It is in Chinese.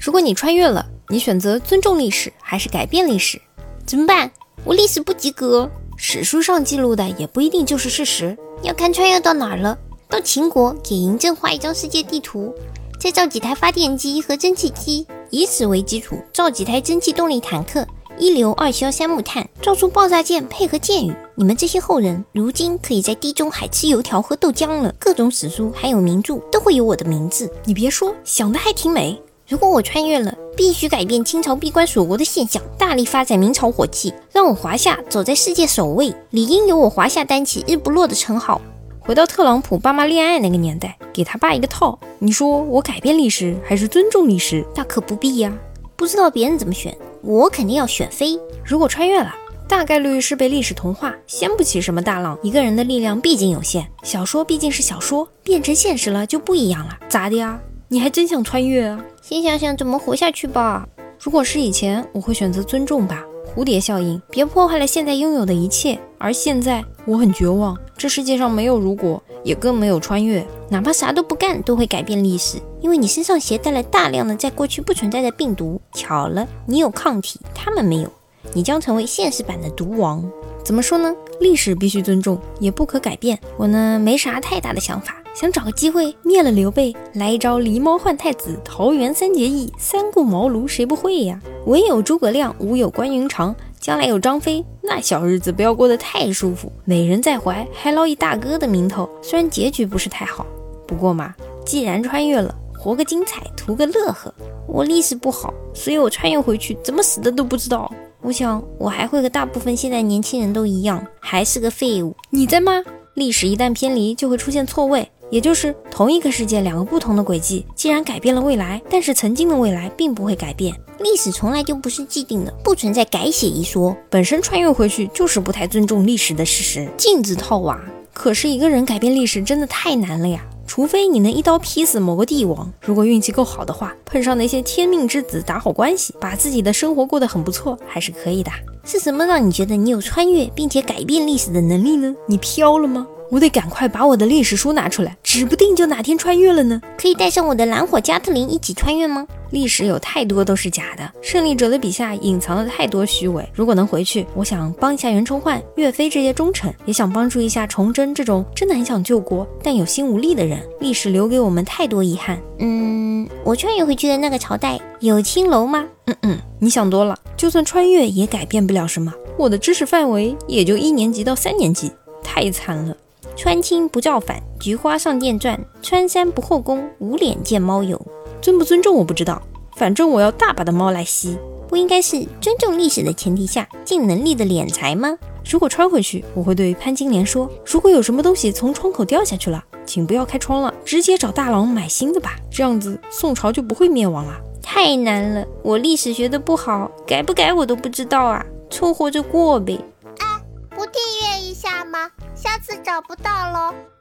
如果你穿越了，你选择尊重历史还是改变历史？怎么办？我历史不及格。史书上记录的也不一定就是事实，要看穿越到哪儿了。到秦国，给嬴政画一张世界地图，再造几台发电机和蒸汽机，以此为基础造几台蒸汽动力坦克，一硫二硝三木炭，造出爆炸舰，配合箭雨。你们这些后人，如今可以在地中海吃油条喝豆浆了。各种史书还有名著都会有我的名字。你别说，想的还挺美。如果我穿越了，必须改变清朝闭关锁国的现象，大力发展明朝火器，让我华夏走在世界首位，理应由我华夏担起日不落的称号。回到特朗普爸妈恋爱那个年代，给他爸一个套。你说我改变历史还是尊重历史？大可不必呀。不知道别人怎么选，我肯定要选飞。如果穿越了，大概率是被历史同化，掀不起什么大浪。一个人的力量毕竟有限，小说毕竟是小说，变成现实了就不一样了。咋的呀？你还真想穿越啊？先想想怎么活下去吧。如果是以前，我会选择尊重吧。蝴蝶效应，别破坏了现在拥有的一切。而现在，我很绝望。这世界上没有如果，也更没有穿越。哪怕啥都不干，都会改变历史，因为你身上携带了大量的在过去不存在的病毒。巧了，你有抗体，他们没有，你将成为现实版的毒王。怎么说呢？历史必须尊重，也不可改变。我呢，没啥太大的想法。想找个机会灭了刘备，来一招狸猫换太子，桃园三结义，三顾茅庐，谁不会呀？文有诸葛亮，武有关云长，将来有张飞，那小日子不要过得太舒服。美人在怀，还捞一大哥的名头，虽然结局不是太好，不过嘛，既然穿越了，活个精彩，图个乐呵。我历史不好，所以我穿越回去，怎么死的都不知道。我想，我还会和大部分现在年轻人都一样，还是个废物。你在吗？历史一旦偏离，就会出现错位。也就是同一个世界，两个不同的轨迹，既然改变了未来，但是曾经的未来并不会改变。历史从来就不是既定的，不存在改写一说。本身穿越回去就是不太尊重历史的事实。镜子套娃，可是一个人改变历史真的太难了呀！除非你能一刀劈死某个帝王，如果运气够好的话，碰上那些天命之子打好关系，把自己的生活过得很不错，还是可以的。是什么让你觉得你有穿越并且改变历史的能力呢？你飘了吗？我得赶快把我的历史书拿出来，指不定就哪天穿越了呢。可以带上我的蓝火加特林一起穿越吗？历史有太多都是假的，胜利者的笔下隐藏了太多虚伪。如果能回去，我想帮一下袁崇焕、岳飞这些忠臣，也想帮助一下崇祯这种真的很想救国但有心无力的人。历史留给我们太多遗憾。嗯，我穿越回去的那个朝代有青楼吗？嗯嗯，你想多了。就算穿越也改变不了什么，我的知识范围也就一年级到三年级，太惨了。穿青不造反，菊花上殿转；穿山不后宫，无脸见猫友。尊不尊重我不知道，反正我要大把的猫来吸。不应该是尊重历史的前提下，尽能力的敛财吗？如果穿回去，我会对潘金莲说：如果有什么东西从窗口掉下去了，请不要开窗了，直接找大郎买新的吧。这样子宋朝就不会灭亡了。太难了，我历史学的不好，改不改我都不知道啊，凑合着过呗。啊，不订阅字找不到喽。